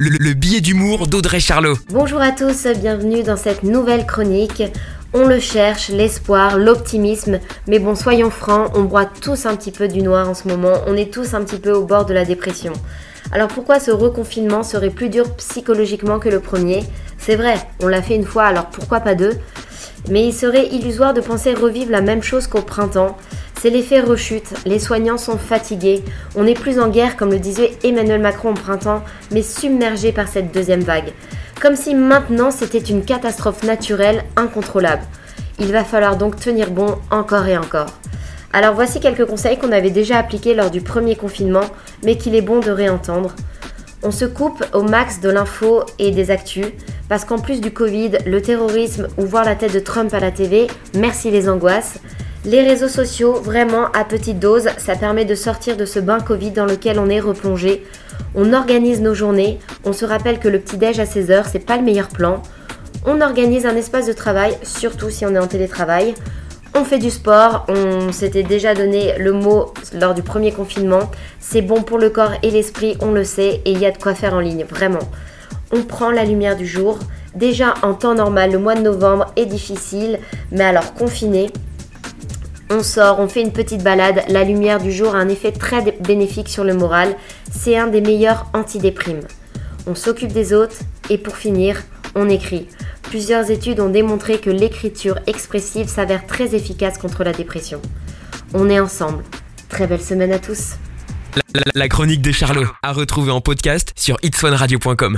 le, le billet d'humour d'Audrey Charlot. Bonjour à tous, bienvenue dans cette nouvelle chronique. On le cherche, l'espoir, l'optimisme, mais bon, soyons francs, on broie tous un petit peu du noir en ce moment, on est tous un petit peu au bord de la dépression. Alors pourquoi ce reconfinement serait plus dur psychologiquement que le premier? C'est vrai, on l'a fait une fois, alors pourquoi pas deux? Mais il serait illusoire de penser revivre la même chose qu'au printemps. C'est l'effet rechute, les soignants sont fatigués, on n'est plus en guerre comme le disait Emmanuel Macron au printemps, mais submergé par cette deuxième vague. Comme si maintenant c'était une catastrophe naturelle incontrôlable. Il va falloir donc tenir bon encore et encore. Alors voici quelques conseils qu'on avait déjà appliqués lors du premier confinement, mais qu'il est bon de réentendre. On se coupe au max de l'info et des actus, parce qu'en plus du Covid, le terrorisme ou voir la tête de Trump à la TV, merci les angoisses. Les réseaux sociaux, vraiment à petite dose, ça permet de sortir de ce bain Covid dans lequel on est replongé. On organise nos journées, on se rappelle que le petit-déj à 16h, c'est pas le meilleur plan. On organise un espace de travail, surtout si on est en télétravail. On fait du sport, on s'était déjà donné le mot lors du premier confinement. C'est bon pour le corps et l'esprit, on le sait, et il y a de quoi faire en ligne, vraiment. On prend la lumière du jour. Déjà en temps normal, le mois de novembre est difficile, mais alors confiné, on sort, on fait une petite balade, la lumière du jour a un effet très bénéfique sur le moral, c'est un des meilleurs antidéprimes. On s'occupe des autres et pour finir, on écrit. Plusieurs études ont démontré que l'écriture expressive s'avère très efficace contre la dépression. On est ensemble. Très belle semaine à tous. La, chronique de Charlot, à retrouver en podcast sur itswanradio.com.